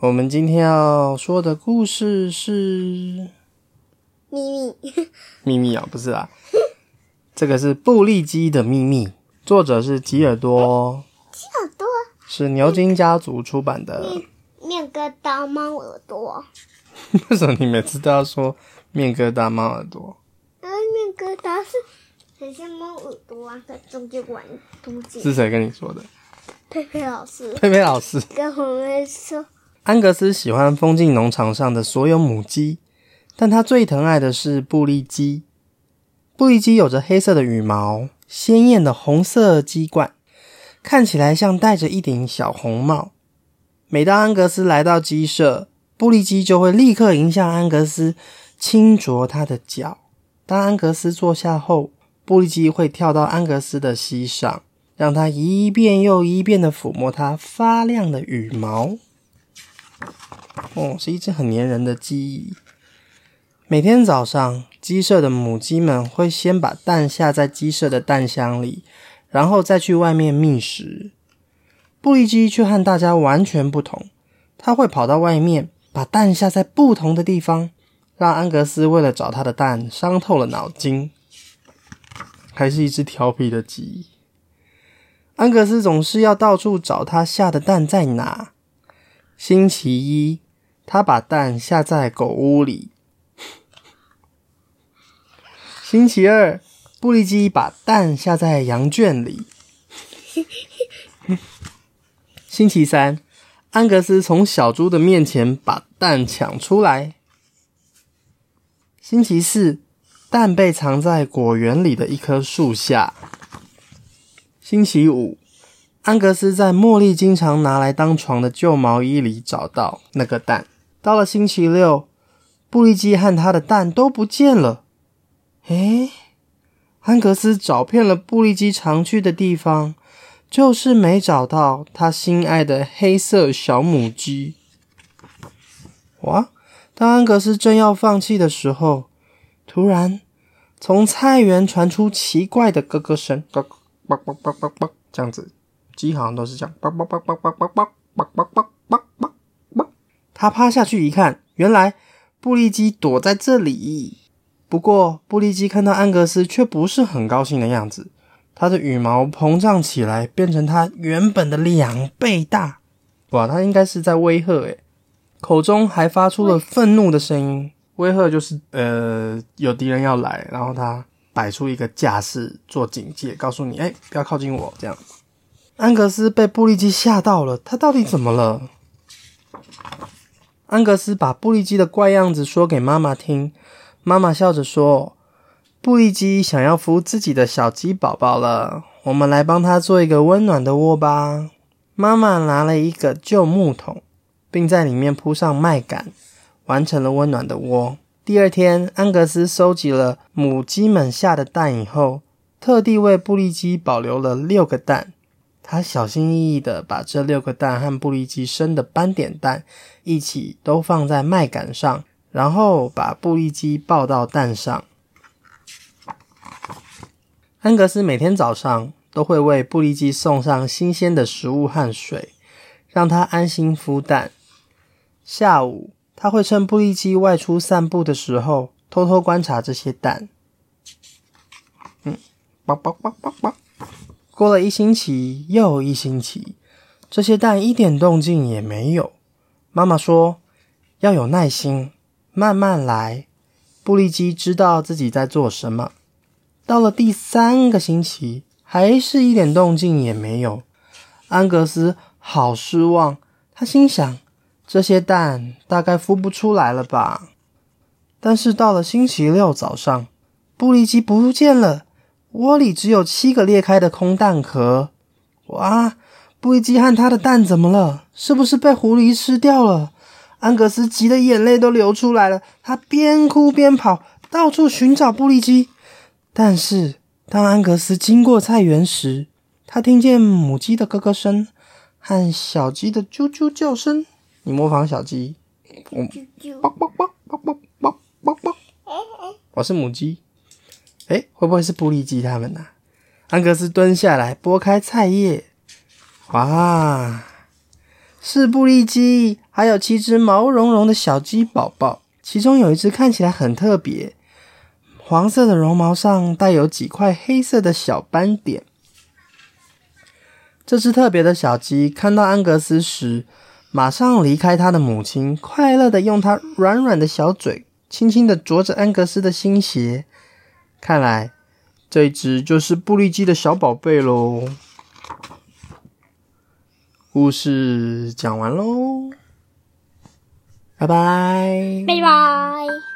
我们今天要说的故事是秘密，秘密啊，不是啊，这个是布利基的秘密，作者是吉尔多，吉尔多是牛津家族出版的。面疙瘩猫耳朵，为什么你每次都要说面疙瘩猫耳朵？因为面疙瘩是很像猫耳朵啊，在中间玩东西。是谁跟你说的？佩佩老师佩佩老师。跟我们说，安格斯喜欢风景农场上的所有母鸡，但他最疼爱的是布利鸡。布利鸡有着黑色的羽毛，鲜艳的红色鸡冠，看起来像戴着一顶小红帽。每当安格斯来到鸡舍，布利鸡就会立刻迎向安格斯，轻啄他的脚。当安格斯坐下后，布利鸡会跳到安格斯的膝上，让他一遍又一遍的抚摸它发亮的羽毛。哦，是一只很粘人的鸡。每天早上，鸡舍的母鸡们会先把蛋下在鸡舍的蛋箱里，然后再去外面觅食。布利鸡却和大家完全不同，它会跑到外面，把蛋下在不同的地方，让安格斯为了找它的蛋伤透了脑筋。还是一只调皮的鸡。安格斯总是要到处找它下的蛋在哪。星期一，他把蛋下在狗屋里。星期二，布利鸡把蛋下在羊圈里。星期三，安格斯从小猪的面前把蛋抢出来。星期四，蛋被藏在果园里的一棵树下。星期五，安格斯在茉莉经常拿来当床的旧毛衣里找到那个蛋。到了星期六，布利基和他的蛋都不见了。诶，安格斯找遍了布利基常去的地方，就是没找到他心爱的黑色小母鸡。哇！当安格斯正要放弃的时候，突然从菜园传出奇怪的咯咯声，咯咯咯咯咯咯，这样子，鸡好像都是这样，啵啵啵啵啵啵啵啵啵啵啵啵啵。他趴下去一看，原来布利基躲在这里。不过布利基看到安格斯却不是很高兴的样子，他的羽毛膨胀起来，变成他原本的两倍大。哇，他应该是在威吓诶，口中还发出了愤怒的声音。威吓就是呃有敌人要来，然后他摆出一个架势做警戒，告诉你哎不要靠近我这样。安格斯被布利基吓到了，他到底怎么了？安格斯把布利基的怪样子说给妈妈听，妈妈笑着说：“布利基想要孵自己的小鸡宝宝了，我们来帮他做一个温暖的窝吧。”妈妈拿了一个旧木桶，并在里面铺上麦秆，完成了温暖的窝。第二天，安格斯收集了母鸡们下的蛋以后，特地为布利基保留了六个蛋。他小心翼翼的把这六个蛋和布利基生的斑点蛋一起都放在麦秆上，然后把布利基抱到蛋上。安格斯每天早上都会为布利基送上新鲜的食物和水，让它安心孵蛋。下午，他会趁布利基外出散步的时候，偷偷观察这些蛋。嗯，啵啵啵啵啵。过了一星期又一星期，这些蛋一点动静也没有。妈妈说要有耐心，慢慢来。布利基知道自己在做什么。到了第三个星期，还是一点动静也没有。安格斯好失望，他心想：这些蛋大概孵不出来了吧。但是到了星期六早上，布利基不见了。窝里只有七个裂开的空蛋壳。哇！布利基和他的蛋怎么了？是不是被狐狸吃掉了？安格斯急得眼泪都流出来了。他边哭边跑，到处寻找布利基。但是当安格斯经过菜园时，他听见母鸡的咯咯声和小鸡的啾啾叫声。你模仿小鸡。啾啾，啵啵啵啵啵啵啵啵。我是母鸡。哎，会不会是布利基他们呢？安格斯蹲下来，拨开菜叶。哇，是布利鸡，还有七只毛茸茸的小鸡宝宝。其中有一只看起来很特别，黄色的绒毛上带有几块黑色的小斑点。这只特别的小鸡看到安格斯时，马上离开它的母亲，快乐的用它软软的小嘴轻轻的啄着安格斯的新鞋。看来这只就是布利基的小宝贝喽。故事讲完喽，拜拜，拜拜。